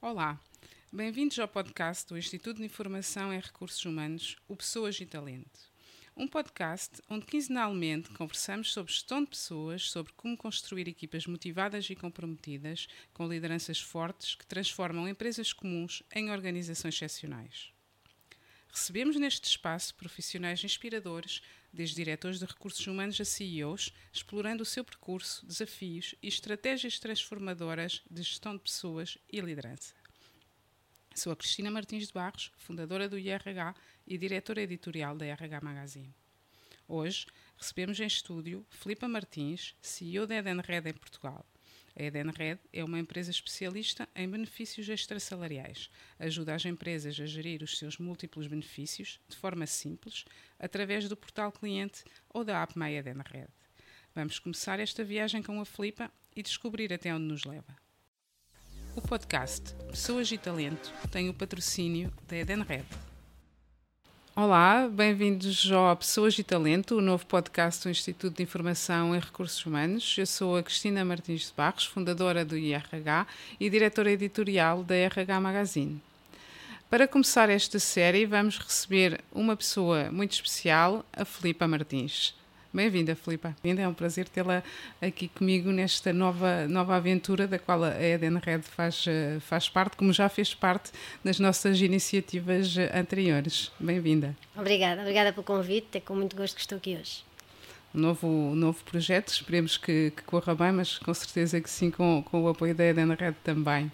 Olá, bem-vindos ao podcast do Instituto de Informação em Recursos Humanos, o Pessoas e Talento. Um podcast onde quinzenalmente conversamos sobre gestão de pessoas, sobre como construir equipas motivadas e comprometidas, com lideranças fortes que transformam empresas comuns em organizações excepcionais. Recebemos neste espaço profissionais inspiradores, desde diretores de recursos humanos a CEOs, explorando o seu percurso, desafios e estratégias transformadoras de gestão de pessoas e liderança. Sou a Cristina Martins de Barros, fundadora do IRH e diretora editorial da RH Magazine. Hoje recebemos em estúdio Filipa Martins, CEO da Edenred em Portugal. A Edenred é uma empresa especialista em benefícios extrasalariais. Ajuda as empresas a gerir os seus múltiplos benefícios de forma simples, através do portal cliente ou da app My Edenred. Vamos começar esta viagem com a Filipa e descobrir até onde nos leva. O podcast Pessoas e Talento tem o patrocínio da Edenred. Olá, bem-vindos ao Pessoas e Talento, o novo podcast do Instituto de Informação em Recursos Humanos. Eu sou a Cristina Martins de Barros, fundadora do IRH e diretora editorial da RH Magazine. Para começar esta série, vamos receber uma pessoa muito especial, a Filipa Martins. Bem-vinda, Filipa. É um prazer tê-la aqui comigo nesta nova, nova aventura da qual a Eden Red faz, eh, faz parte, como já fez parte das nossas iniciativas anteriores. Bem-vinda. Obrigada, obrigada pelo convite. É com muito gosto que estou aqui hoje novo, novo projeto. Esperemos que, que, corra bem, mas com certeza que sim, com, com o apoio da Eden Red também.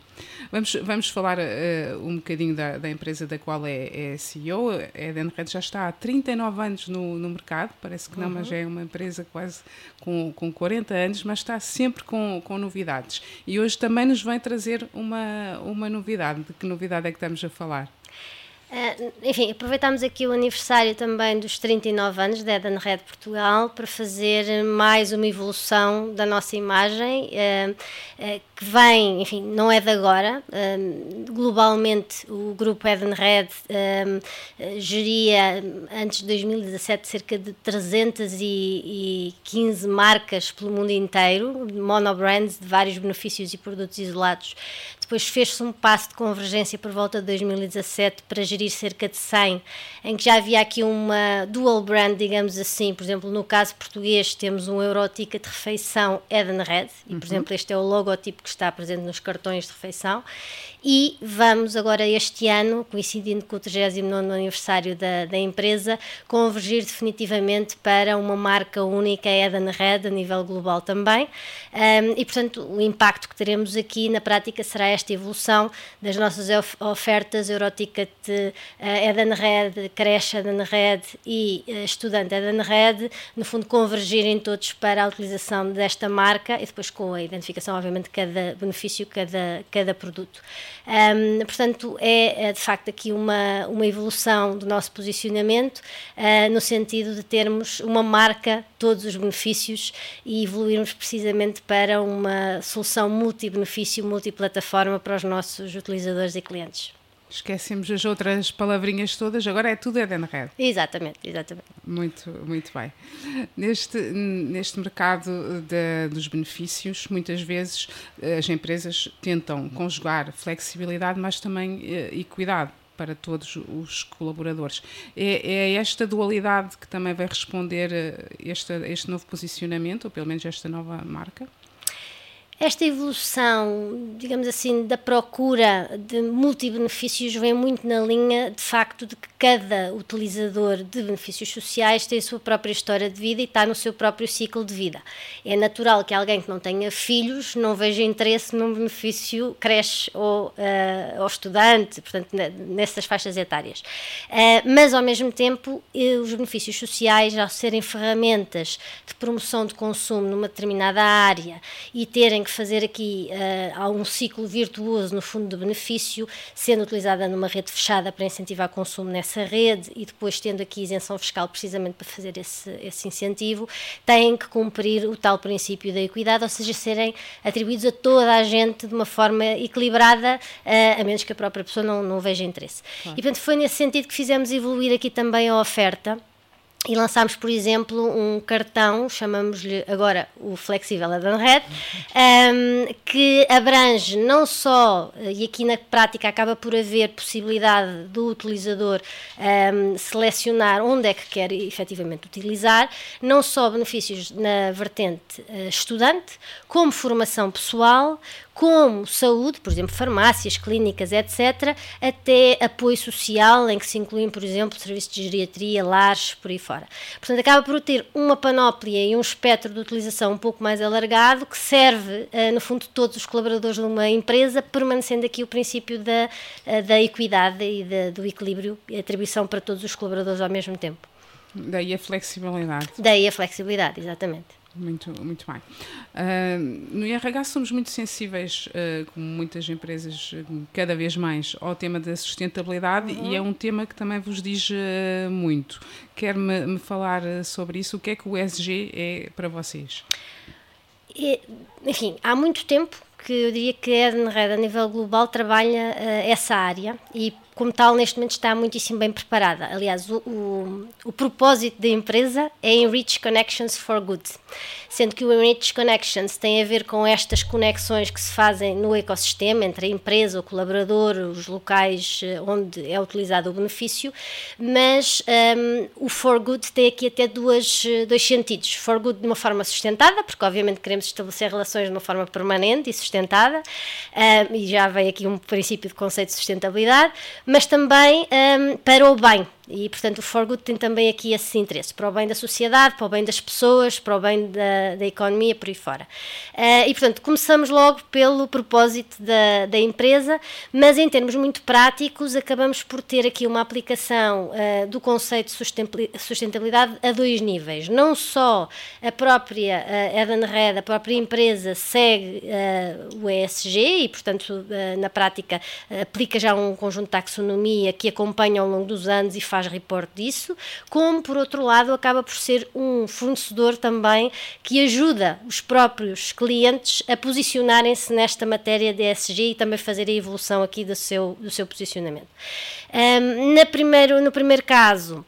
Vamos, vamos falar uh, um bocadinho da, da, empresa da qual é, é CEO. A Eden Red já está há 39 anos no, no mercado, parece que não, uhum. mas é uma empresa quase com, com 40 anos, mas está sempre com, com novidades. E hoje também nos vem trazer uma, uma novidade. De que novidade é que estamos a falar? Uh, enfim, aproveitamos aqui o aniversário também dos 39 anos da Eden Red Portugal para fazer mais uma evolução da nossa imagem, uh, uh, que vem, enfim, não é de agora. globalmente, o grupo Eden Red geria, antes de 2017, cerca de 315 marcas pelo mundo inteiro, monobrands de vários benefícios e produtos isolados. Depois fez-se um passo de convergência por volta de 2017 para gerir cerca de 100, em que já havia aqui uma dual brand, digamos assim. Por exemplo, no caso português, temos um Euroticket de refeição Edenred, e por uhum. exemplo, este é o logotipo que está presente nos cartões de refeição. E vamos agora, este ano, coincidindo com o 39 aniversário da, da empresa, convergir definitivamente para uma marca única Edenred a nível global também. Um, e, portanto, o impacto que teremos aqui na prática será esta evolução das nossas ofertas Euroticket uh, Edenred, creche Edenred e uh, estudante Edenred, no fundo convergirem todos para a utilização desta marca e depois com a identificação, obviamente, de cada benefício, cada, cada produto. Um, portanto, é, é, de facto aqui uma, uma evolução do nosso posicionamento, uh, no sentido de termos uma marca, todos os benefícios e evoluirmos precisamente para uma solução multi-benefício, multiplataforma para os nossos utilizadores e clientes. Esquecemos as outras palavrinhas todas, agora é tudo Edenred. Exatamente, exatamente. Muito, muito bem. Neste, neste mercado de, dos benefícios, muitas vezes eh, as empresas tentam conjugar flexibilidade, mas também eh, equidade para todos os colaboradores. É, é, esta dualidade que também vai responder eh, este, este novo posicionamento, ou pelo menos esta nova marca? Esta evolução, digamos assim, da procura de multibenefícios vem muito na linha, de facto, de que cada utilizador de benefícios sociais tem a sua própria história de vida e está no seu próprio ciclo de vida. É natural que alguém que não tenha filhos não veja interesse num benefício creche ou, uh, ou estudante, portanto, nessas faixas etárias. Uh, mas, ao mesmo tempo, os benefícios sociais, ao serem ferramentas de promoção de consumo numa determinada área e terem que que fazer aqui uh, há um ciclo virtuoso no fundo de benefício, sendo utilizada numa rede fechada para incentivar o consumo nessa rede e depois tendo aqui isenção fiscal precisamente para fazer esse, esse incentivo, têm que cumprir o tal princípio da equidade, ou seja, serem atribuídos a toda a gente de uma forma equilibrada, uh, a menos que a própria pessoa não, não veja interesse. Claro. E portanto foi nesse sentido que fizemos evoluir aqui também a oferta e lançámos, por exemplo, um cartão, chamamos-lhe agora o Flexível Edenred, um, que abrange não só, e aqui na prática acaba por haver possibilidade do utilizador um, selecionar onde é que quer efetivamente utilizar, não só benefícios na vertente uh, estudante, como formação pessoal, como saúde, por exemplo, farmácias, clínicas, etc., até apoio social, em que se incluem, por exemplo, serviços de geriatria, lares, por aí fora. Portanto, acaba por ter uma panóplia e um espectro de utilização um pouco mais alargado, que serve, eh, no fundo, todos os colaboradores de uma empresa, permanecendo aqui o princípio da, eh, da equidade e da, do equilíbrio e atribuição para todos os colaboradores ao mesmo tempo. Daí a flexibilidade. Daí a flexibilidade, exatamente. Muito, muito bem. Uh, no IRH somos muito sensíveis, uh, como muitas empresas, cada vez mais, ao tema da sustentabilidade uhum. e é um tema que também vos diz uh, muito. Quer-me me falar sobre isso? O que é que o ESG é para vocês? É, enfim, há muito tempo que eu diria que a Edenred, a nível global, trabalha essa área e como tal, neste momento está muitíssimo bem preparada. Aliás, o, o, o, propósito da empresa é Enrich Connections for Good, sendo que o Enrich Connections tem a ver com estas conexões que se fazem no ecossistema entre a empresa, o colaborador, os locais eh, onde é utilizado o benefício, mas um, o for good tem aqui até duas, eh, dois sentidos. For good de uma forma sustentada, porque obviamente queremos estabelecer relações de uma forma permanente e sustentada, um, e já vem aqui um princípio de conceito de sustentabilidade mas também um, para o bem e, portanto, o For Good tem também aqui esse interesse, para o bem da sociedade, para o bem das pessoas, para o bem da, da economia, por aí fora. Uh, e, portanto, começamos logo pelo propósito da, da empresa, mas em termos muito práticos, acabamos por ter aqui uma aplicação uh, do conceito de sustentabilidade a dois níveis. Não só a própria uh, Edenred, a própria empresa, segue uh, o ESG e, portanto, na prática, aplica já um conjunto de taxonomia que acompanha ao longo dos anos e faz faz reporte disso, como por outro lado acaba por ser um fornecedor também que ajuda os próprios clientes a posicionarem-se nesta matéria de ESG e também fazer a evolução aqui do seu, do seu posicionamento. Um, na primeiro, no primeiro caso,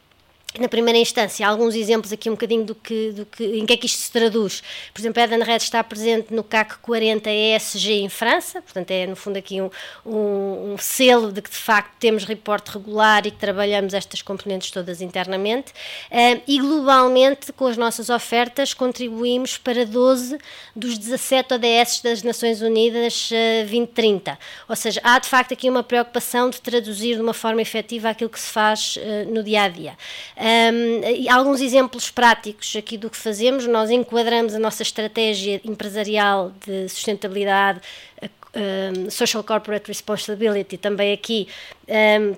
na primeira instância, alguns exemplos aqui um bocadinho do que, do que, em que é que isto se traduz. Por exemplo, a Edenred está presente no CAC 40 ESG em França, portanto é no fundo aqui um, um, um, selo de que de facto temos reporte regular e que trabalhamos estas componentes todas internamente uh, e globalmente com as nossas ofertas contribuímos para 12 dos 17 ODS das Nações Unidas uh, 2030. Ou seja, há de facto aqui uma preocupação de traduzir de uma forma efetiva aquilo que se faz uh, no dia a dia. Um, alguns exemplos práticos aqui do que fazemos, nós enquadramos a nossa estratégia empresarial de sustentabilidade, um, Social Corporate Responsibility, também aqui um,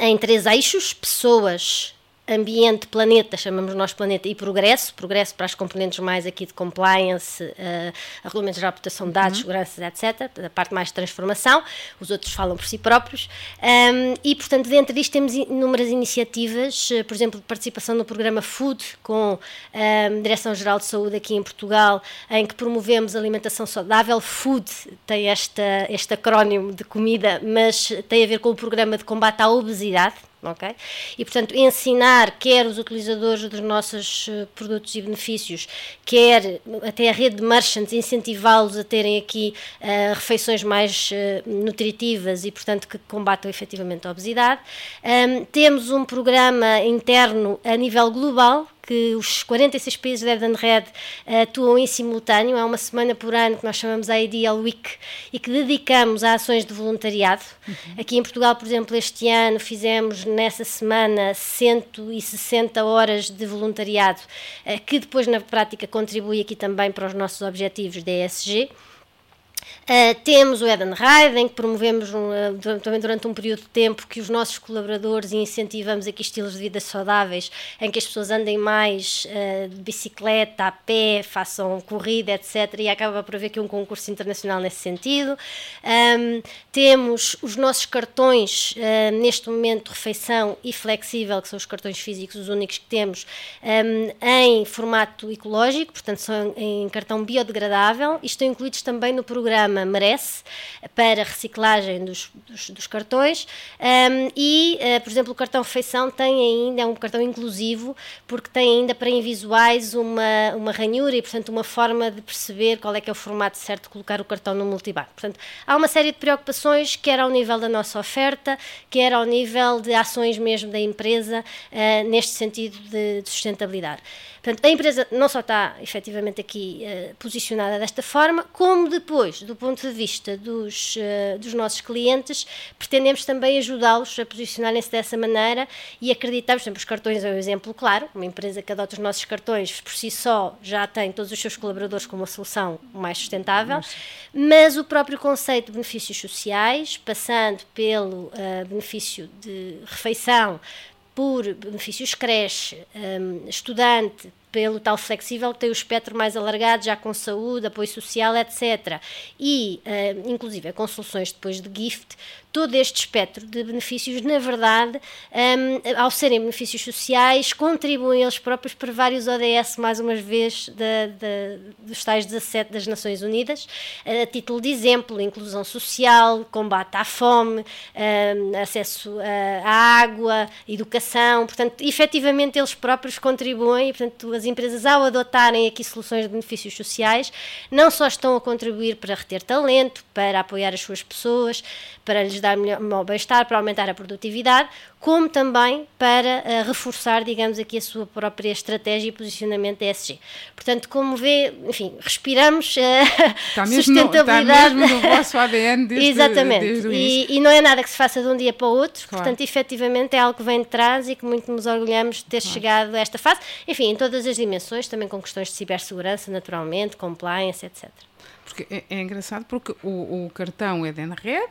em três eixos: pessoas, ambiente, planeta, chamamos nós planeta, e progresso, progresso para as componentes mais aqui de compliance, uh, regulamentos de proteção de dados, uhum. segurança, etc., a parte mais de transformação, os outros falam por si próprios, um, e portanto dentro disto temos inúmeras iniciativas, uh, por exemplo, de participação no programa Food, com a um, Direção-Geral de Saúde aqui em Portugal, em que promovemos alimentação saudável, Food tem esta, este acrónimo de comida, mas tem a ver com o programa de combate à obesidade, ok? E, portanto, ensinar quer os utilizadores dos nossos eh, produtos e benefícios, quer até a rede de merchants, incentivá-los a terem aqui uh, refeições mais uh, nutritivas e, portanto, que combatam efetivamente a obesidade. Um, temos um programa interno a nível global, que os 46 países da Edenred uh, atuam em simultâneo. Há uma semana por ano que nós chamamos a Ideal Week e que dedicamos a ações de voluntariado. Uhum. Aqui em Portugal, por exemplo, este ano fizemos nessa semana 160 horas de voluntariado, uh, que depois na prática contribui aqui também para os nossos objetivos da ESG. Uh, temos o Eden Ride, em que promovemos um, uh, também durante um período de tempo que os nossos colaboradores e incentivamos aqui estilos de vida saudáveis, em que as pessoas andem mais uh, de bicicleta, a pé, façam corrida, etc. E acaba por haver aqui um concurso internacional nesse sentido. Um, temos os nossos cartões, neste momento, refeição e flexível, que são os cartões físicos, os únicos que temos, um, em formato ecológico, portanto, são em cartão biodegradável e estão incluídos também no programa Merece para reciclagem dos, dos, dos cartões um, e, uh, por exemplo, o cartão refeição tem ainda, é um cartão inclusivo, porque tem ainda para invisuais uma, uma ranhura e, portanto, uma forma de perceber qual é que é o formato certo de colocar o cartão no multibanco. Portanto, há uma série de preocupações, quer ao nível da nossa oferta, quer ao nível de ações mesmo da empresa, uh, neste sentido de, de sustentabilidade. Portanto, a empresa não só está efetivamente aqui uh, posicionada desta forma, como depois, do ponto de vista dos, uh, dos nossos clientes, pretendemos também ajudá-los a posicionarem-se dessa maneira e acreditamos, por exemplo, os cartões é um exemplo claro, uma empresa que adota os nossos cartões por si só já tem todos os seus colaboradores com uma solução mais sustentável, mas o próprio conceito de benefícios sociais, passando pelo uh, benefício de refeição, por benefícios creche, um, estudante, pelo tal flexível que tem o espectro mais alargado, já com saúde, apoio social, etc. E, uh, inclusive, com soluções depois de gift, todo este espectro de benefícios, na verdade, um, ao serem benefícios sociais, contribuem eles próprios para vários ODS, mais uma vez, dos tais 17 das Nações Unidas, a título de exemplo, inclusão social, combate à fome, um, acesso à água, educação, portanto, efetivamente eles próprios contribuem e, portanto, as empresas, ao adotarem aqui soluções de benefícios sociais, não só estão a contribuir para reter talento, para apoiar as suas pessoas, para lhes dar melhor bem-estar, para aumentar a produtividade, como também para uh, reforçar, digamos aqui, a sua própria estratégia e posicionamento ESG. Portanto, como vê, enfim, respiramos uh, está mesmo sustentabilidade. No, está mesmo no vosso ADN desde, Exatamente. Desde e, e, não é nada que se faça de um dia para o outro, claro. portanto, efetivamente é algo que vem de trás e que muito nos orgulhamos de ter claro. chegado a esta fase, enfim, em todas as dimensões, também com questões de cibersegurança, naturalmente, compliance, etc. Porque é, é engraçado porque o, o cartão Edenred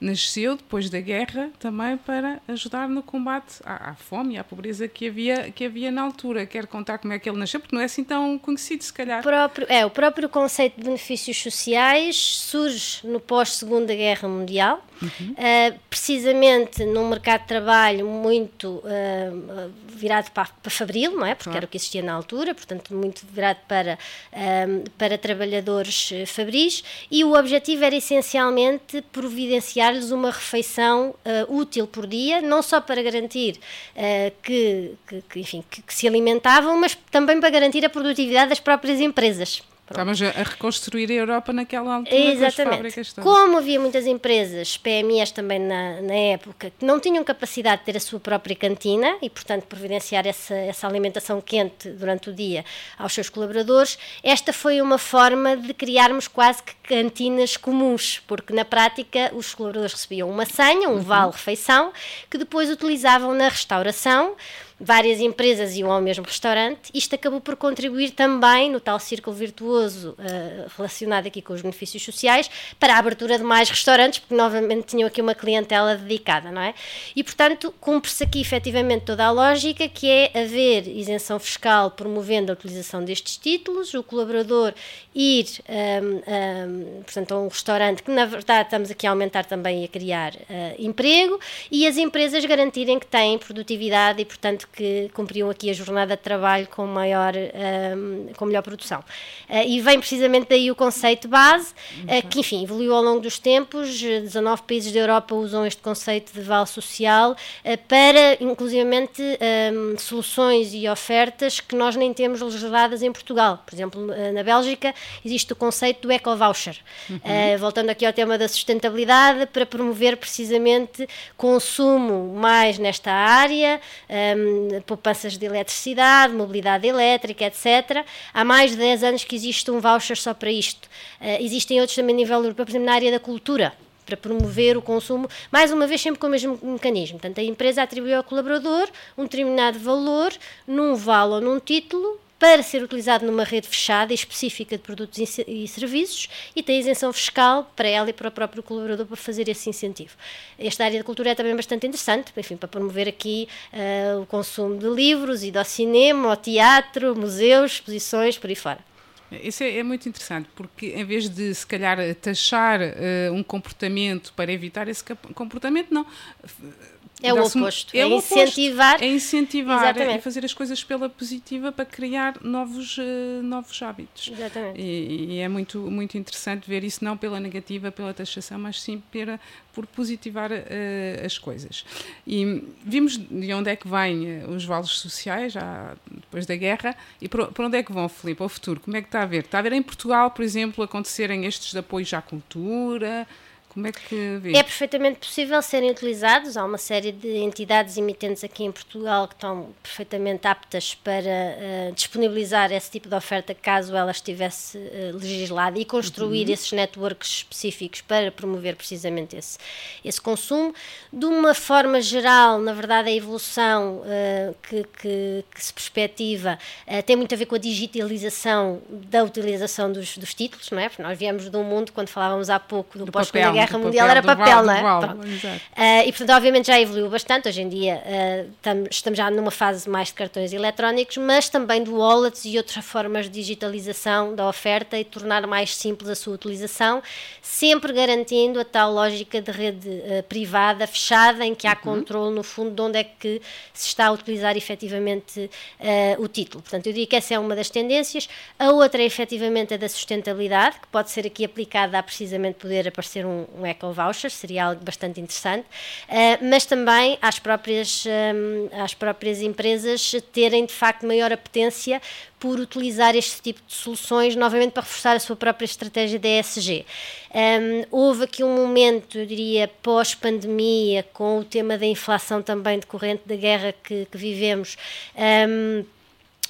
nasceu depois da guerra também para ajudar no combate à, à, fome e à pobreza que havia, que havia na altura. Quero contar como é que ele nasceu, porque não é assim tão conhecido, se calhar. O próprio, é, o próprio conceito de benefícios sociais surge no pós-Segunda Guerra Mundial, uhum. uh, precisamente num mercado de trabalho muito uh, virado para, para fabril, não é? Porque claro. era o que existia na altura, portanto, muito virado para, uh, para trabalhadores fabris, e o objetivo era essencialmente providenciar dar-lhes uma refeição uh, útil por dia, não só para garantir uh, que, que, que, enfim, que, que se alimentavam, mas também para garantir a produtividade das próprias empresas. Estávamos a reconstruir a Europa naquela altura Exatamente. Como havia muitas empresas, PMEs também na, na, época, que não tinham capacidade de ter a sua própria cantina e, portanto, providenciar essa, essa alimentação quente durante o dia aos seus colaboradores, esta foi uma forma de criarmos quase que cantinas comuns, porque na prática os colaboradores recebiam uma senha, um uhum. vale-refeição, que depois utilizavam na restauração várias empresas iam ao mesmo restaurante. Isto acabou por contribuir também no tal círculo virtuoso uh, relacionado aqui com os benefícios sociais para a abertura de mais restaurantes, porque novamente tinham aqui uma clientela dedicada, não é? E portanto cumpre-se aqui efetivamente toda a lógica que é haver isenção fiscal promovendo a utilização destes títulos, o colaborador ir um, ehm, um, ehm, portanto, a um restaurante que na verdade estamos aqui a aumentar também e a criar uh, emprego e as empresas garantirem que têm produtividade e portanto que cumpriam aqui a jornada de trabalho com maior, um, com melhor produção. Uh, e vem precisamente daí o conceito base, uh, que enfim, evoluiu ao longo dos tempos, 19 países da Europa usam este conceito de vale social uh, para, inclusivamente, um, soluções e ofertas que nós nem temos legisladas em Portugal. Por exemplo, na Bélgica existe o conceito do eco-voucher, uhum. voltando aqui ao tema da sustentabilidade, para promover precisamente consumo mais nesta área, um, poupanças de eletricidade, mobilidade elétrica, etc. Há mais de 10 anos que existe um voucher só para isto. Uh, existem outros também a nível europeu, por exemplo, na área da cultura para promover o consumo, mais uma vez sempre com o mesmo mecanismo. Portanto, a empresa atribui ao colaborador um determinado valor num vale ou num título para ser utilizado numa rede fechada e específica de produtos e serviços e tem isenção fiscal para ela e para o próprio colaborador para fazer esse incentivo. Esta área de cultura é também bastante interessante, enfim, para promover aqui uh, o consumo de livros e do cinema, ao teatro, museus, exposições, por aí fora. Isso é, é, muito interessante, porque em vez de, se calhar, taxar uh, um comportamento para evitar esse comportamento, não É o oposto. É, é incentivar. É incentivar Exatamente. e fazer as coisas pela positiva para criar novos, uh, novos hábitos. Exatamente. E, e, é muito, muito interessante ver isso, não pela negativa, pela taxação, mas sim pela, por positivar uh, as coisas. E vimos de onde é que vêm os vales sociais, já depois da guerra, e para, onde é que vão, Filipe, ao futuro? Como é que está a ver? Está a ver em Portugal, por exemplo, acontecerem estes apoios à cultura? Como é que? É perfeitamente possível serem utilizados. Há uma série de entidades emitentes aqui em Portugal que estão perfeitamente aptas para uh, disponibilizar esse tipo de oferta caso ela estivesse uh, legislada e construir uhum. esses networks específicos para promover precisamente esse, esse consumo. De uma forma geral, na verdade, a evolução uh, que, que, que, se perspectiva tem muito a ver com a digitalização da utilização dos, dos títulos, não é? Porque nós viemos de um mundo, quando falávamos há pouco do, do pós-Segunda Guerra Guerra Mundial era papel, não é? Uh, e portanto, obviamente já evoluiu bastante. Hoje em dia uh, tam, estamos já numa fase mais de cartões eletrónicos, mas também de wallets e outras formas de digitalização da oferta e tornar mais simples a sua utilização, sempre garantindo a tal lógica de rede uh, privada, fechada, em que há uhum. controle, no fundo, de onde é que se está a utilizar efetivamente o título. Portanto, eu diria que essa é uma das tendências. A outra é efetivamente a da sustentabilidade, que pode ser aqui aplicada a precisamente poder aparecer um, um eco-voucher, seria algo bastante interessante, uh, mas também às próprias, um, às próprias empresas terem de facto maior apetência por utilizar este tipo de soluções novamente para reforçar a sua própria estratégia de ESG. Um, houve aqui um momento, eu diria, pós-pandemia, com o tema da inflação também decorrente da guerra que, que vivemos. Um,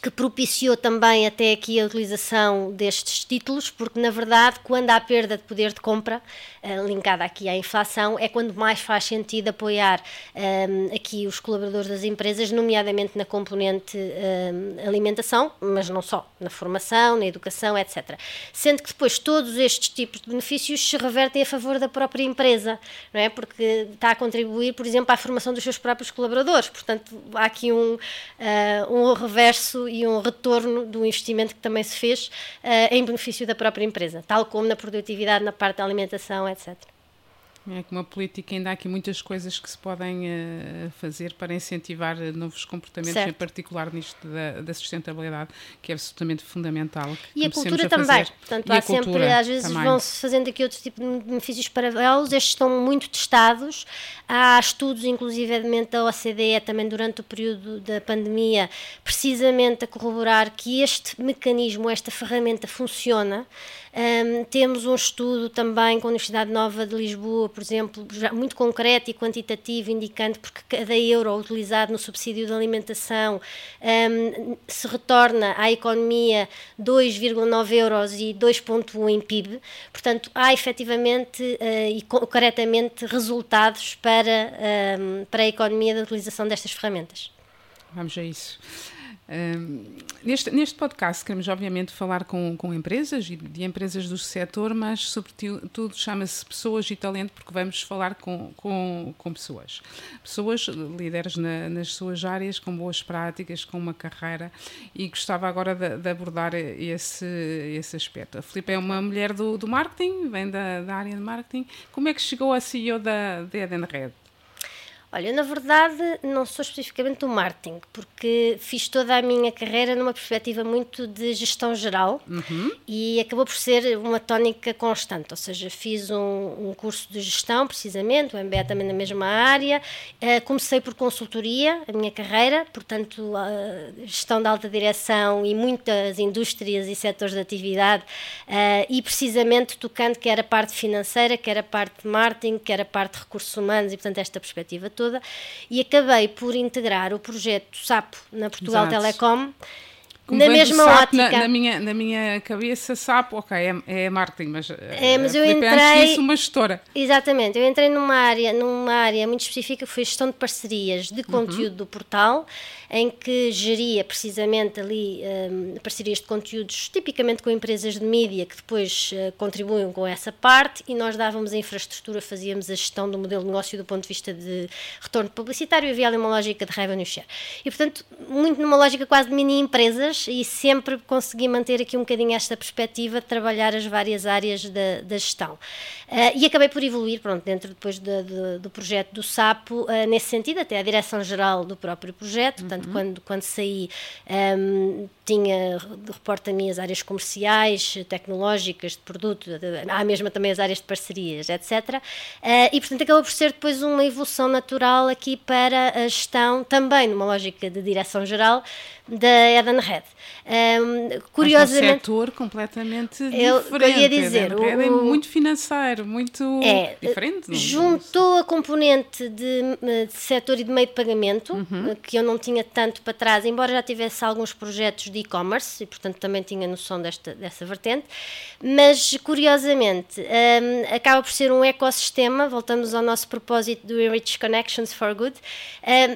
que propiciou também até aqui a utilização destes títulos, porque na verdade, quando há perda de poder de compra, uh, linkada aqui à inflação, é quando mais faz sentido apoiar um, ehm, aqui os colaboradores das empresas, nomeadamente na componente um, ehm, alimentação, mas não só, na formação, na educação, etc. Sendo que depois todos estes tipos de benefícios se revertem a favor da própria empresa, não é? Porque está a contribuir, por exemplo, à formação dos seus próprios colaboradores. Portanto, há aqui um, uh, um reverso e um retorno do investimento que também se fez uh, em benefício da própria empresa, tal como na produtividade, na parte da alimentação, etc. É que uma política ainda há aqui muitas coisas que se podem uh, fazer para incentivar novos comportamentos, certo. em particular nisto da, da, sustentabilidade, que é absolutamente fundamental. E a cultura a também. Portanto, há sempre, às vezes vão-se fazendo aqui outros tipos de benefícios paralelos, estes estão muito testados. Há estudos, inclusivamente da OCDE, também durante o período da pandemia, precisamente a corroborar que este mecanismo, esta ferramenta funciona. Um, temos um estudo também com a Universidade Nova de Lisboa, por exemplo, muito concreto e quantitativo, indicando porque cada euro utilizado no subsídio de alimentação um, se retorna à economia 2,9 euros e 2,1 em PIB. Portanto, há efetivamente uh, e concretamente resultados para, um, para a economia da utilização destas ferramentas. Vamos a isso neste, neste podcast queremos obviamente falar com, com empresas e de empresas do setor, mas sobretudo chama-se Pessoas e Talento porque vamos falar com, com, com pessoas. Pessoas líderes na, nas suas áreas, com boas práticas, com uma carreira e gostava agora de, de abordar esse, esse aspecto. A Filipe é uma mulher do, do marketing, vem da, da área de marketing. Como é que chegou a CEO da, da Edenred? Olha, na verdade, não sou especificamente do marketing, porque fiz toda a minha carreira numa perspectiva muito de gestão geral uhum. e acabou por ser uma tónica constante. Ou seja, fiz um, um curso de gestão, precisamente, o MBA também na mesma área. Uh, comecei por consultoria, a minha carreira, portanto, uh, gestão de alta direção e muitas indústrias e setores de atividade, uh, e precisamente tocando que era a parte financeira, que era a parte de marketing, que era a parte de recursos humanos e, portanto, esta perspectiva toda toda e acabei por integrar o projeto SAPO na Portugal Exato. Telecom. Como na mesma ótica. Na, na, minha, na minha cabeça, SAPO, ok, é, é marketing, mas, é, mas eu entrei, disso, uma gestora. Exatamente, eu entrei numa área, numa área muito específica, foi gestão de parcerias de uhum. conteúdo uhum. do portal em que geria precisamente ali um, parcerias de conteúdos, tipicamente com empresas de mídia, que depois uh, contribuem com essa parte, e nós dávamos a infraestrutura, fazíamos a gestão do modelo de negócio do ponto de vista de retorno publicitário e havia ali uma lógica de revenue share. E, portanto, muito numa lógica quase de mini empresas, e sempre consegui manter aqui um bocadinho esta perspectiva de trabalhar as várias áreas da, da gestão. Uh, e acabei por evoluir, pronto, dentro depois de, de, do projeto do SAPO, uh, nesse sentido, até a direção-geral do próprio projeto, uhum. Portanto, quando, quando saí, um, tinha de reporte a mim as áreas comerciais, tecnológicas, de produto, há mesmo também as áreas de parcerias, etc. Uh, e, portanto, acabou por ser depois uma evolução natural aqui para a gestão, também numa lógica de direção-geral, da Eden Red. Um, curiosamente. Mas um setor completamente eu, diferente. Eu ia dizer. O, é muito financeiro, muito é, diferente. Juntou a componente de, de setor e de meio de pagamento, uhum. Que eu não tinha tanto para trás, embora já tivesse alguns projetos de e-commerce e, portanto, também tinha noção desta, dessa vertente. Mas, curiosamente, um, acaba por ser um ecossistema, voltamos ao nosso propósito do Enrich Connections for Good,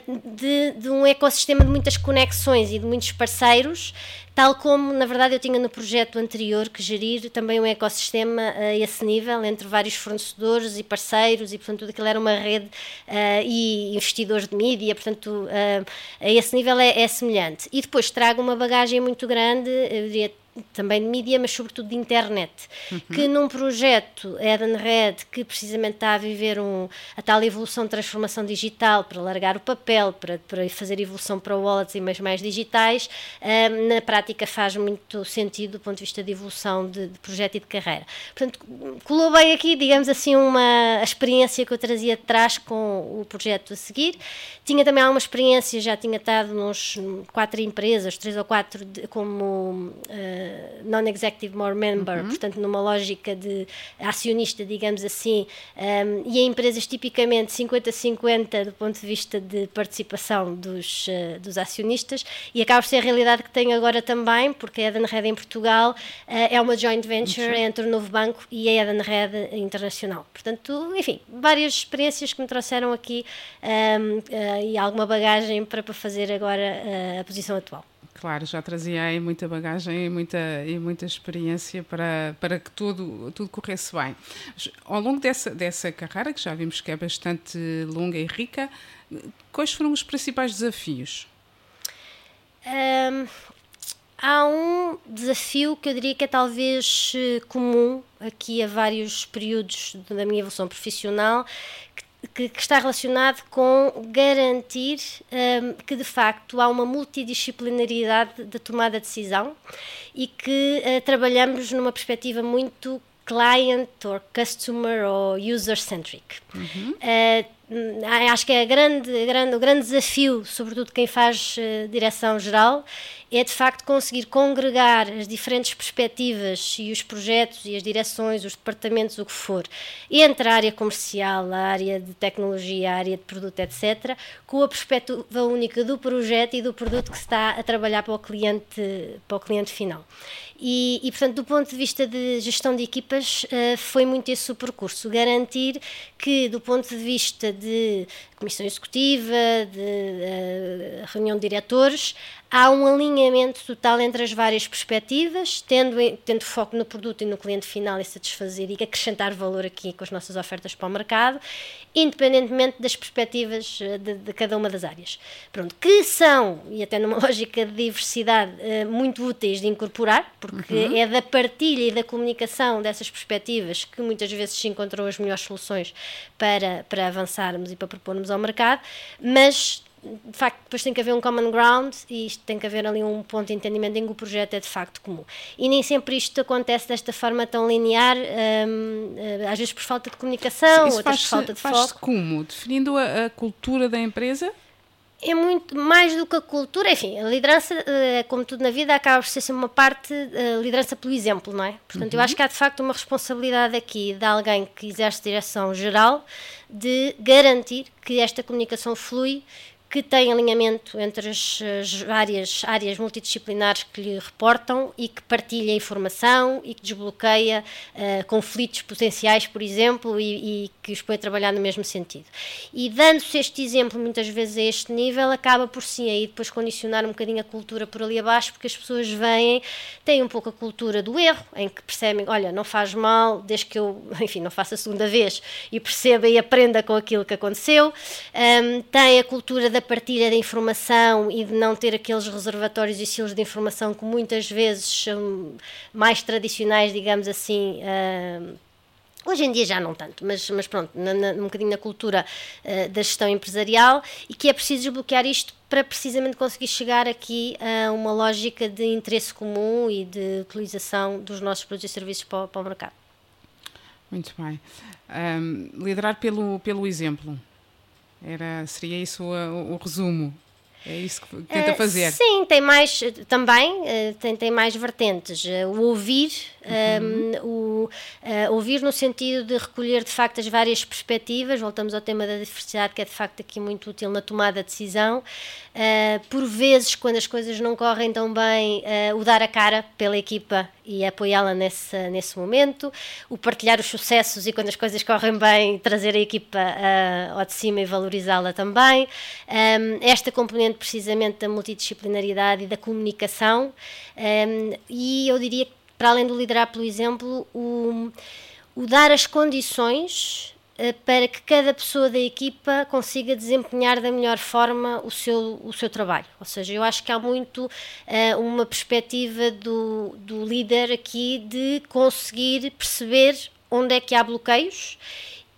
um, de, de um ecossistema de muitas conexões e de muitos parceiros, tal como, na verdade, eu tinha no projeto anterior que gerir também um ecossistema a esse nível, entre vários fornecedores e parceiros, e, portanto, tudo aquilo era uma rede uh, e investidores de mídia, portanto, uh, a esse nível é, é, semelhante. E depois trago uma bagagem muito grande, eu diria também de mídia, mas sobretudo de internet, uhum. que num projeto Eden Red, que precisamente está a viver um, a tal evolução de transformação digital, para largar o papel, para, para fazer evolução para wallets e meios mais digitais, um, na prática faz muito sentido do ponto de vista de evolução de, de, projeto e de carreira. Portanto, colou bem aqui, digamos assim, uma experiência que eu trazia de trás com o projeto a seguir. Tinha também alguma experiência, já tinha estado nos quatro empresas, três ou quatro, de, como... Uh, non-executive more member, uhum. portanto, numa lógica de acionista, digamos assim, um, e em empresas tipicamente 50-50 do ponto de vista de participação dos, uh, dos acionistas, e acaba por ser a realidade que tenho agora também, porque a Edenred em Portugal uh, é uma joint venture entre o Novo Banco e a Edenred Internacional. Portanto, enfim, várias experiências que me trouxeram aqui um, uh, e alguma bagagem para, para fazer agora a posição atual. Claro, já trazia aí muita bagagem e muita, e muita experiência para, para que tudo, tudo corresse bem. Ao longo dessa, dessa carreira, que já vimos que é bastante longa e rica, quais foram os principais desafios? Um, há um desafio que eu diria que é talvez eh, comum aqui a vários períodos da minha evolução profissional, que, que, está relacionado com garantir um, que de facto há uma multidisciplinaridade da tomada de decisão e que uh, trabalhamos numa perspectiva muito client or customer ou user centric. Uhum. Uh, acho que é grande, grande, o grande desafio, sobretudo quem faz uh, direção geral, é de facto conseguir congregar as diferentes perspectivas e os projetos e as direções, os departamentos, o que for, entre a área comercial, a área de tecnologia, a área de produto, etc., com a perspectiva única do projeto e do produto que se está a trabalhar para o cliente, para o cliente final. E, e, portanto, do ponto de vista de gestão de equipas, uh, foi muito esse o percurso. Garantir que, do ponto de vista de comissão executiva, de uh, reunião de diretores, há um alinhamento total entre as várias perspectivas, tendo, tendo foco no produto e no cliente final e satisfazer e acrescentar valor aqui com as nossas ofertas para o mercado, independentemente das perspectivas eh, de, de cada uma das áreas. Pronto, que são, e até numa lógica de diversidade, eh, muito úteis de incorporar, porque uhum. é da partilha e da comunicação dessas perspectivas que muitas vezes se encontram as melhores soluções para, para avançarmos e para propormos ao mercado, mas de facto, depois tem que haver um common ground e isto tem que haver ali um ponto de entendimento em que o projeto é de facto comum. E nem sempre isto acontece desta forma tão linear, hum, eh, às vezes por falta de comunicação, Isso outras por falta de faz foco. como? Definindo a, a, cultura da empresa? É muito mais do que a cultura, enfim, a liderança, eh, como tudo na vida, acaba por ser sempre uma parte, a liderança pelo exemplo, não é? Portanto, uhum. eu acho que há de facto uma responsabilidade aqui de alguém que exerce direção geral de garantir que esta comunicação flui que tem alinhamento entre as, as, várias áreas multidisciplinares que lhe reportam e que partilha informação e que desbloqueia uh, conflitos potenciais, por exemplo, e, e, que os põe a trabalhar no mesmo sentido. E dando-se este exemplo muitas vezes a este nível, acaba por sim aí depois condicionar um bocadinho a cultura por ali abaixo, porque as pessoas vêm, têm um pouco a cultura do erro, em que percebem, olha, não faz mal, desde que eu, enfim, não faça a segunda vez e perceba e aprenda com aquilo que aconteceu. Um, tem a cultura da partilha da informação e de não ter aqueles reservatórios e silos de informação que muitas vezes são mais tradicionais, digamos assim. Uh, Hoje em dia já não tanto, mas, mas pronto, na, na, um bocadinho na cultura uh, da gestão empresarial e que é preciso desbloquear isto para precisamente conseguir chegar aqui a uma lógica de interesse comum e de utilização dos nossos produtos e serviços para, para o mercado. Muito bem. Um, liderar pelo, pelo exemplo. Era, seria isso o, o resumo é isso que tenta fazer. Uh, sim, tem mais também, uh, tem, tem mais vertentes. Uh, o ouvir, uhum. um, o ouvir no sentido de recolher de facto as várias perspectivas, voltamos ao tema da diversidade, que é de facto aqui muito útil na tomada de decisão. por vezes, quando as coisas não correm tão bem, o dar a cara pela equipa e apoiá-la nesse, nesse momento, o partilhar os sucessos e quando as coisas correm bem, trazer a equipa ao de cima e valorizá-la também. Um, esta componente precisamente da multidisciplinaridade e da comunicação, um, e eu diria que, para além do liderar pelo exemplo, o, o dar as condições uh, para que cada pessoa da equipa consiga desempenhar da melhor forma o seu, o seu trabalho. Ou seja, eu acho que há muito uh, uma perspectiva do, do líder aqui de conseguir perceber onde é que há bloqueios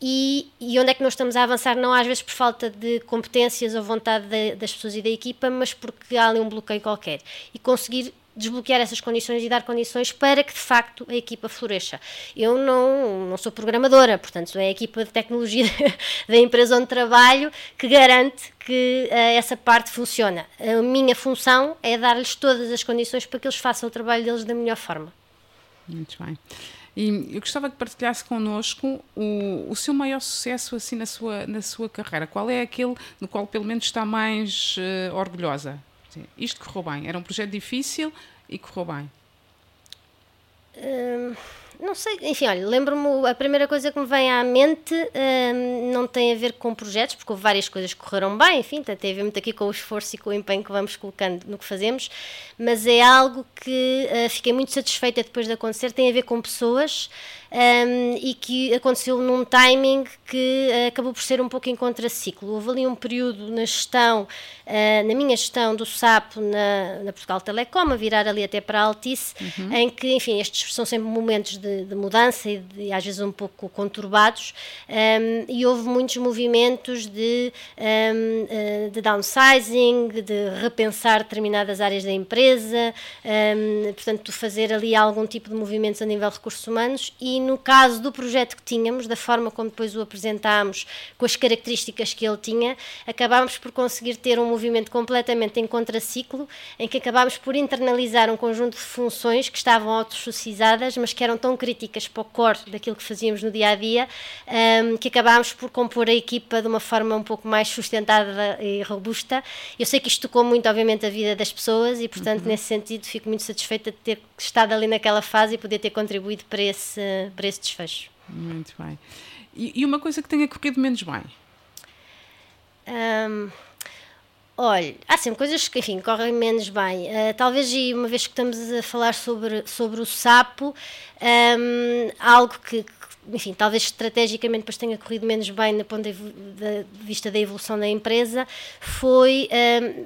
e, e, onde é que nós estamos a avançar, não às vezes por falta de competências ou vontade de, das pessoas e da equipa, mas porque há ali um bloqueio qualquer. E conseguir desbloquear essas condições e dar condições para que de facto a equipa floresça. Eu não, não sou programadora, portanto, sou a equipa de tecnologia da empresa onde trabalho que garante que uh, essa parte funciona. A minha função é dar-lhes todas as condições para que eles façam o trabalho deles da melhor forma. Muito bem. E eu gostava que partilhasse connosco o, o seu maior sucesso assim na sua, na sua carreira. Qual é aquele no qual pelo menos está mais uh, orgulhosa? Isto correu bem. Era um projeto difícil e correu bem. Hum, não sei, enfim, olha, lembro-me, a primeira coisa que me vem à mente hum, não tem a ver com projetos, porque houve várias coisas que correram bem, enfim, tem a ver muito aqui com o esforço e com o empenho que vamos colocando no que fazemos, mas é algo que uh, fiquei muito satisfeita depois de acontecer, tem a ver com pessoas um, e que aconteceu num timing que uh, acabou por ser um pouco em contraciclo. Houve ali um período na gestão, uh, na minha gestão do SAP na, na, Portugal Telecom, a virar ali até para a Altice, uhum. em que, enfim, estes são sempre momentos de, de mudança e de, às vezes um pouco conturbados, um, e houve muitos movimentos de, um, uh, de downsizing, de repensar determinadas áreas da empresa, portanto, fazer ali algum tipo de movimentos a nível de recursos humanos e no caso do projeto que tínhamos, da forma como depois o apresentámos, com as características que ele tinha, acabámos por conseguir ter um movimento completamente em contraciclo, em que acabámos por internalizar um conjunto de funções que estavam autossocializadas, mas que eram tão críticas para o core daquilo que fazíamos no dia a dia, um, que acabámos por compor a equipa de uma forma um pouco mais sustentada e robusta. Eu sei que isto tocou muito, obviamente, a vida das pessoas e, portanto, uhum. nesse sentido, fico muito satisfeita de ter estado ali naquela fase e poder ter contribuído para esse para esse desfecho. Muito bem. E, e uma coisa que tenha corrido menos bem? Um, olha, há sempre coisas que, enfim, correm menos bem. Uh, talvez, e uma vez que estamos a falar sobre, sobre o sapo, um, algo que, enfim, talvez estrategicamente depois tenha corrido menos bem do ponto de vista da evolução da empresa, foi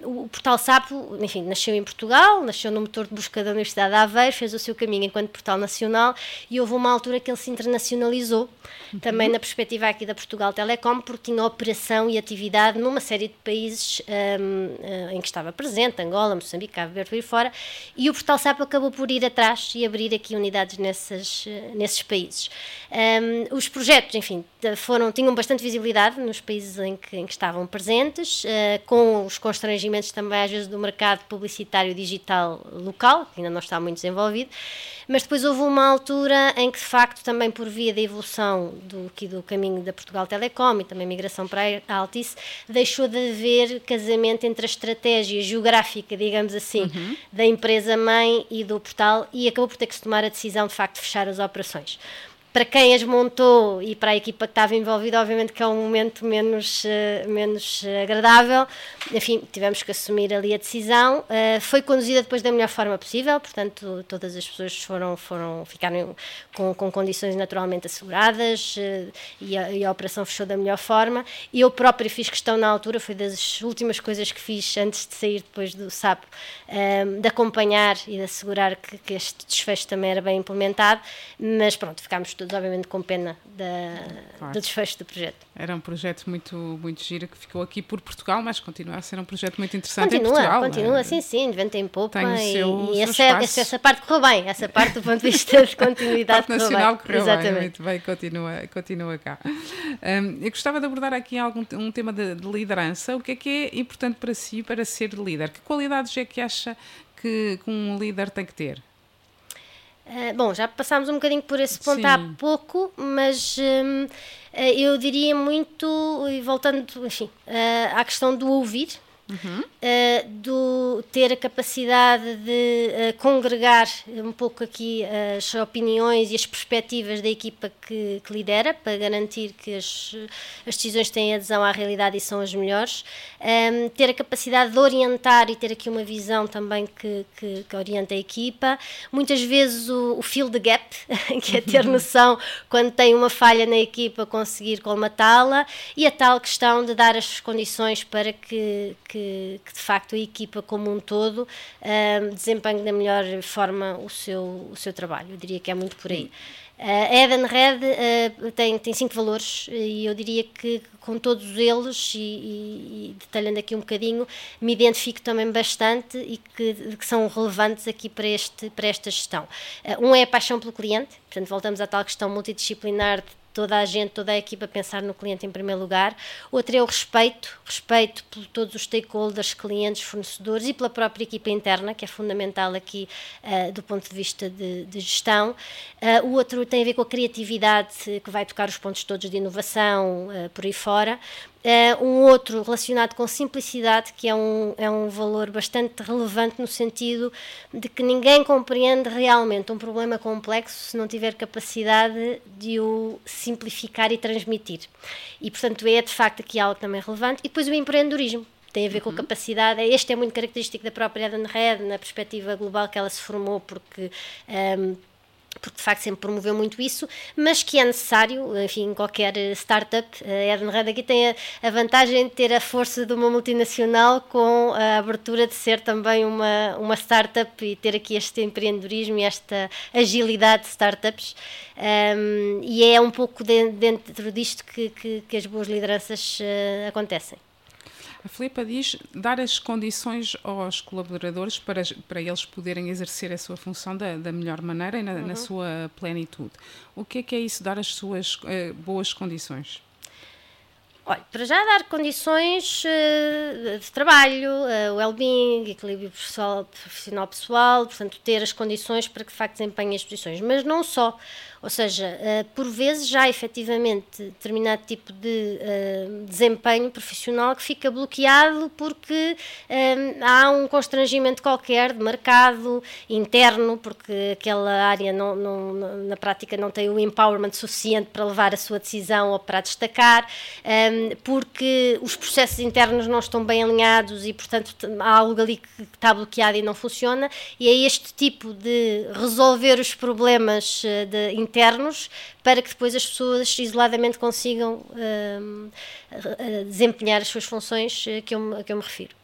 um, o portal Sapo, enfim, nasceu em Portugal, nasceu no motor de busca da Universidade de Aveiro, fez o seu caminho enquanto portal nacional e houve uma altura que ele se internacionalizou, uhum. também na perspectiva aqui da Portugal Telecom, porque tinha operação e atividade numa série de países um, eh, em que estava presente, Angola, Moçambique, Cabo Verde, por fora, e o portal Sapo acabou por ir atrás e abrir aqui unidades nessas, nesses países. Um, os projetos, enfim, foram, tinham bastante visibilidade nos países em que, em que estavam presentes, uh, com os constrangimentos também, às vezes, do mercado publicitário digital local, que ainda não está muito desenvolvido, mas depois houve uma altura em que, de facto, também por via da evolução do, aqui do caminho da Portugal Telecom e também migração para a Altice, deixou de haver casamento entre a estratégia geográfica, digamos assim, uhum. da empresa-mãe e do portal e acabou por ter que se tomar a decisão, de facto, de fechar as operações para quem as montou e para a equipa que estava envolvida, obviamente que é um momento menos, uh, menos uh, agradável. Enfim, tivemos que assumir ali a decisão. Uh, foi conduzida depois da melhor forma possível, portanto, todas as pessoas foram, foram ficaram com, com condições naturalmente asseguradas e a, e, a, operação fechou da melhor forma. E eu própria fiz questão na altura, foi das últimas coisas que fiz antes de sair depois do SAP, de acompanhar e de assegurar que, que este desfecho também era bem implementado, mas pronto, ficámos todos todos, obviamente, com pena da, claro. do desfecho do projeto. Era um projeto muito, muito giro que ficou aqui por Portugal, mas continua a ser um projeto muito interessante continua, em Portugal. Continua, é? sim, sim, de vento em poupa. e, seu, e essa, essa, essa, parte correu bem, essa parte do ponto de vista de continuidade. parte nacional correu bem, Exatamente. muito bem, continua, continua cá. Um, eu gostava de abordar aqui algum, um tema de, de liderança. O que é que é importante para si para ser líder? Que qualidades é que acha que, que um líder tem que ter? Uh, bom, já passámos um bocadinho por esse ponto Sim. há pouco, mas um, eh, eu diria muito, e voltando, enfim, uh, à questão do ouvir, Uhum. Uh, do ter a capacidade de uh, congregar um pouco aqui as opiniões e as perspectivas da equipa que, que lidera para garantir que as, as, decisões têm adesão à realidade e são as melhores, um, ehm, ter a capacidade de orientar e ter aqui uma visão também que, que, que orienta a equipa, muitas vezes o, o the gap, que é ter noção quando tem uma falha na equipa conseguir colmatá-la e a tal questão de dar as condições para que, que que, que de facto a equipa como um todo uh, desempenhe da melhor forma o seu, o seu trabalho. Eu diria que é muito por aí. Uh, a Eden Red uh, tem, tem cinco valores e eu diria que com todos eles, e, e, e, detalhando aqui um bocadinho, me identifico também bastante e que, que são relevantes aqui para, este, para esta gestão. Uh, um é a paixão pelo cliente, portanto, voltamos à tal questão multidisciplinar de toda a gente, toda a equipa pensar no cliente em primeiro lugar. Outro é o respeito, respeito por todos os stakeholders, clientes, fornecedores e pela própria equipa interna, que é fundamental aqui uh, do ponto de vista de, de gestão. Uh, o outro tem a ver com a criatividade, que vai tocar os pontos todos de inovação, uh, por aí fora. Uh, um outro relacionado com simplicidade, que é um, é um valor bastante relevante no sentido de que ninguém compreende realmente um problema complexo se não tiver capacidade de o simplificar e transmitir. E, portanto, é de facto aqui algo também relevante. E depois o empreendedorismo tem a ver uhum. com a capacidade. Este é muito característico da própria Eden Red, na perspectiva global que ela se formou, porque. Um, ehm, porque de facto sempre promoveu muito isso, mas que é necessário, enfim, qualquer startup. A Eden Red aqui tem a, vantagem de ter a força de uma multinacional com a abertura de ser também uma, uma startup e ter aqui este empreendedorismo e esta agilidade de startups. Um, e é um pouco de, dentro disto que, que, que as boas lideranças uh, acontecem. A Filipa diz dar as condições aos colaboradores para, para eles poderem exercer a sua função da, da melhor maneira e na, uhum. na, sua plenitude. O que é que é isso, dar as suas uh, boas condições? Olha, para já dar condições uh, de trabalho, uh, well-being, equilíbrio pessoal, profissional pessoal, portanto, ter as condições para que de facto desempenhe as posições, mas não só. Ou seja, uh, por vezes já efetivamente determinado tipo de uh, desempenho profissional que fica bloqueado porque uh, há um constrangimento qualquer de mercado interno, porque aquela área não, não, na prática não tem o empowerment suficiente para levar a sua decisão ou para destacar, porque os processos internos não estão bem alinhados e, portanto, há algo ali que está bloqueado e não funciona, e é este tipo de resolver os problemas de internos para que depois as pessoas isoladamente consigam uh, desempenhar as suas funções a que eu, a que eu me refiro.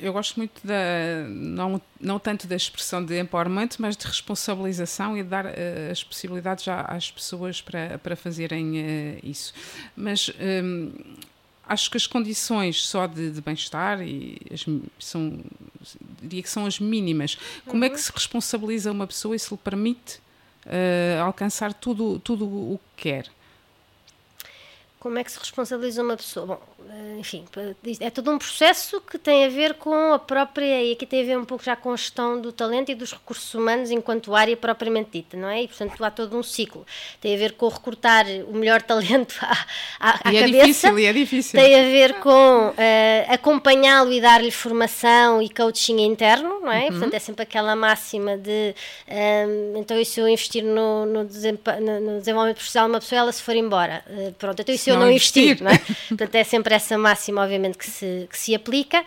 Eu gosto muito da, não, não tanto da expressão de empowerment, mas de responsabilização e de dar uh, as possibilidades às pessoas para, para fazerem uh, isso. Mas um, acho que as condições só de, de bem-estar e são, diria que são as mínimas. Como é que uhum. se responsabiliza uma pessoa e se lhe permite uh, alcançar tudo, tudo o que quer? Como é que se responsabiliza uma pessoa? Bom, enfim, é todo um processo que tem a ver com a própria, e aqui tem a ver um pouco já com a gestão do talento e dos recursos humanos enquanto área propriamente dita, não é? E, portanto, há todo um ciclo. Tem a ver com recrutar o melhor talento à, à, à e cabeça. É difícil, e é difícil. Tem a ver com uh, acompanhá-lo e dar-lhe formação e coaching interno, não é? Uhum. Portanto, é sempre aquela máxima de, um, ehm, então, e se eu investir no, no, no, desenvolvimento profissional de uma pessoa, ela se for embora? Uh, pronto, então, e se eu não, não investir, investir, não é? Portanto, é sempre essa máxima, obviamente, que se, que se aplica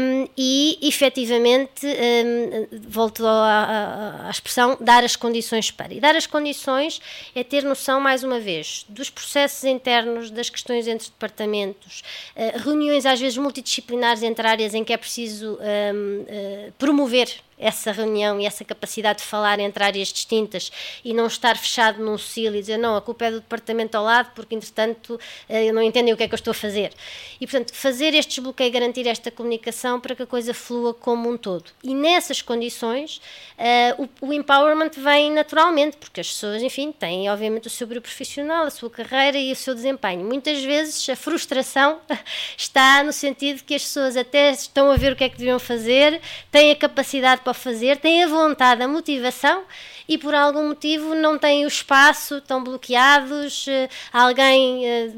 um, e, efetivamente, um, volto à, à, expressão, dar as condições para. E dar as condições é ter noção, mais uma vez, dos processos internos, das questões entre departamentos, uh, reuniões às vezes multidisciplinares entre áreas em que é preciso um, uh, eh, promover essa reunião e essa capacidade de falar entre áreas distintas e não estar fechado num silo e dizer não, a culpa é do departamento ao lado porque entretanto eh, não entendem o que é que eu estou a fazer. E portanto, fazer este desbloqueio garantir esta comunicação para que a coisa flua como um todo. E nessas condições, uh, o, o, empowerment vem naturalmente, porque as pessoas, enfim, têm obviamente o seu brilho profissional, a sua carreira e o seu desempenho. Muitas vezes a frustração está no sentido que as pessoas até estão a ver o que é que deviam fazer, têm a capacidade para fazer, têm a vontade, a motivação e por algum motivo não têm o espaço, estão bloqueados, eh, alguém eh,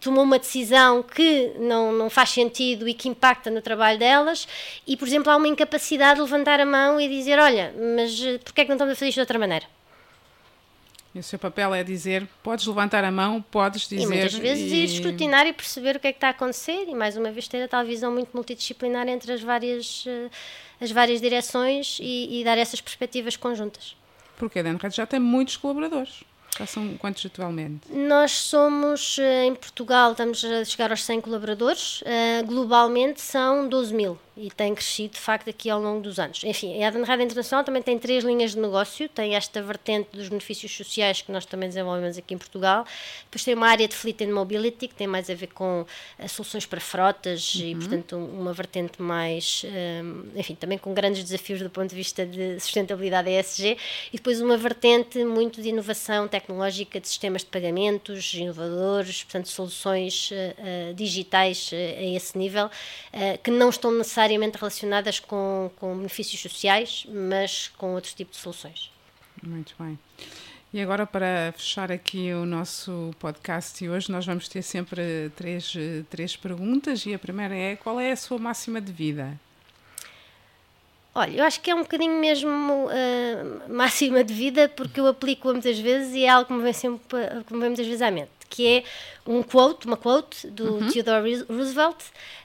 tomou uma decisão que não, não faz sentido e que impacta no trabalho delas e, por exemplo, há uma incapacidade de levantar a mão e dizer, olha, mas eh, porquê é que não estamos a fazer isto de outra maneira? E o seu papel é dizer, podes levantar a mão, podes dizer... E muitas vezes e... ir escrutinar e perceber o que é que está a acontecer e, mais uma vez, ter a tal visão muito multidisciplinar entre as várias as várias direções e, e dar essas perspectivas conjuntas. Porque a Denred já tem muitos colaboradores. Já são quantos atualmente? Nós somos, eh, em Portugal, estamos a chegar aos 100 colaboradores. Uh, globalmente são 12 mil e tem crescido de facto aqui ao longo dos anos. Enfim, a Adenrad Internacional também tem três linhas de negócio, tem esta vertente dos benefícios sociais que nós também desenvolvemos aqui em Portugal, depois tem uma área de Fleet and Mobility que tem mais a ver com uh, soluções para frotas uhum. e portanto uma vertente mais, eh, enfim, também com grandes desafios do ponto de vista de sustentabilidade ESG e depois uma vertente muito de inovação tecnológica de sistemas de pagamentos inovadores, portanto soluções uh, digitais a esse nível que não estão necessariamente necessariamente relacionadas com, com benefícios sociais, mas com outros tipos de soluções. Muito bem. E agora, para fechar aqui o nosso podcast e hoje, nós vamos ter sempre três, três perguntas. E a primeira é: qual é a sua máxima de vida? Olha, eu acho que é um bocadinho mesmo uh, máxima de vida, porque eu aplico muitas vezes e é algo que me vem, sempre, que me vem muitas vezes à mente, que é um quote, uma quote do uhum. Theodore Roosevelt,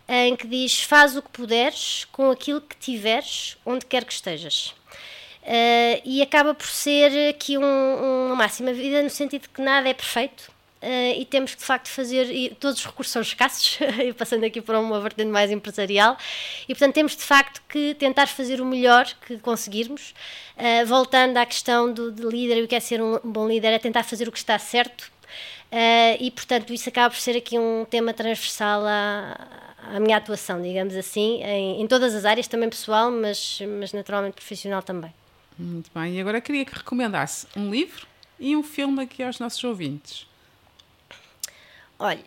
em que diz: Faz o que puderes com aquilo que tiveres, onde quer que estejas. Uh, e acaba por ser aqui um, uma máxima vida no sentido de que nada é perfeito. Uh, e temos que de facto fazer, e todos os recursos são escassos, e passando aqui para uma vertente mais empresarial, e portanto temos de facto que tentar fazer o melhor que conseguirmos. Uh, voltando à questão do, do líder e o que é ser um bom líder, é tentar fazer o que está certo, Uh, e portanto isso acaba por ser aqui um tema transversal à, à minha atuação, digamos assim, em, em, todas as áreas, também pessoal, mas, mas naturalmente profissional também. Muito bem, e agora queria que recomendasse um livro e um filme aqui aos nossos ouvintes. Olha,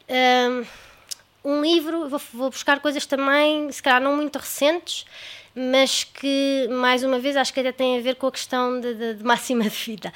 um, um livro, vou, vou buscar coisas também, se calhar não muito recentes, mas que, mais uma vez, acho que até tem a ver com a questão de, de, de máxima de vida.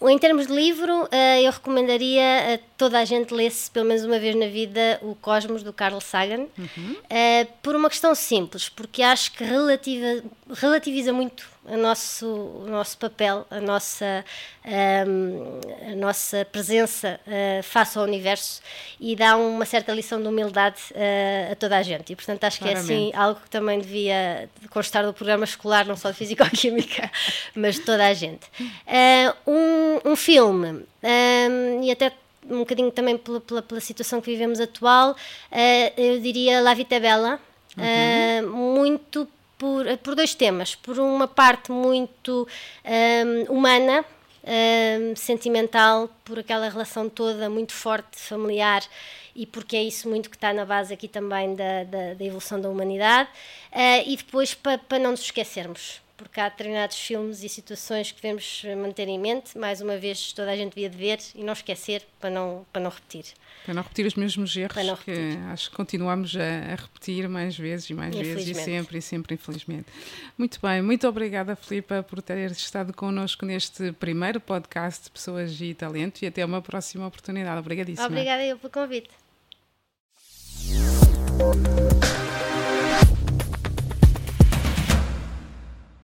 Uh, em termos de livro, uh, eu recomendaria a toda a gente lesse, pelo menos uma vez na vida, o Cosmos, do Carl Sagan, uhum. uh, por uma questão simples, porque acho que relativa, relativiza muito o nosso, o nosso papel, a nossa, um, a nossa presença uh, face ao universo e dá uma certa lição de humildade uh, a toda a gente. E, portanto, acho Claramente. que é assim algo que também devia constar do programa escolar, não só de Físico-Química, mas de toda a gente. Uh, um, um filme, um, e até um bocadinho também pela, pela, pela situação que vivemos atual, eu diria La Vita Bella. Uhum. muito por, por dois temas. Por uma parte muito um, humana, um, sentimental, por aquela relação toda muito forte, familiar, e porque é isso muito que está na base aqui também da, da, da evolução da humanidade. Uh, e depois para, para não nos esquecermos, porque há determinados filmes e situações que devemos manter em mente. Mais uma vez, toda a gente devia de ver e não esquecer para não, para não repetir. Para não repetir os mesmos erros que acho que continuamos a, a, repetir mais vezes e mais vezes e sempre e sempre, infelizmente. Muito bem, muito obrigada, Filipa, por ter estado connosco neste primeiro podcast de Pessoas e Talento e até uma próxima oportunidade. Obrigadíssima. Obrigada eu pelo convite.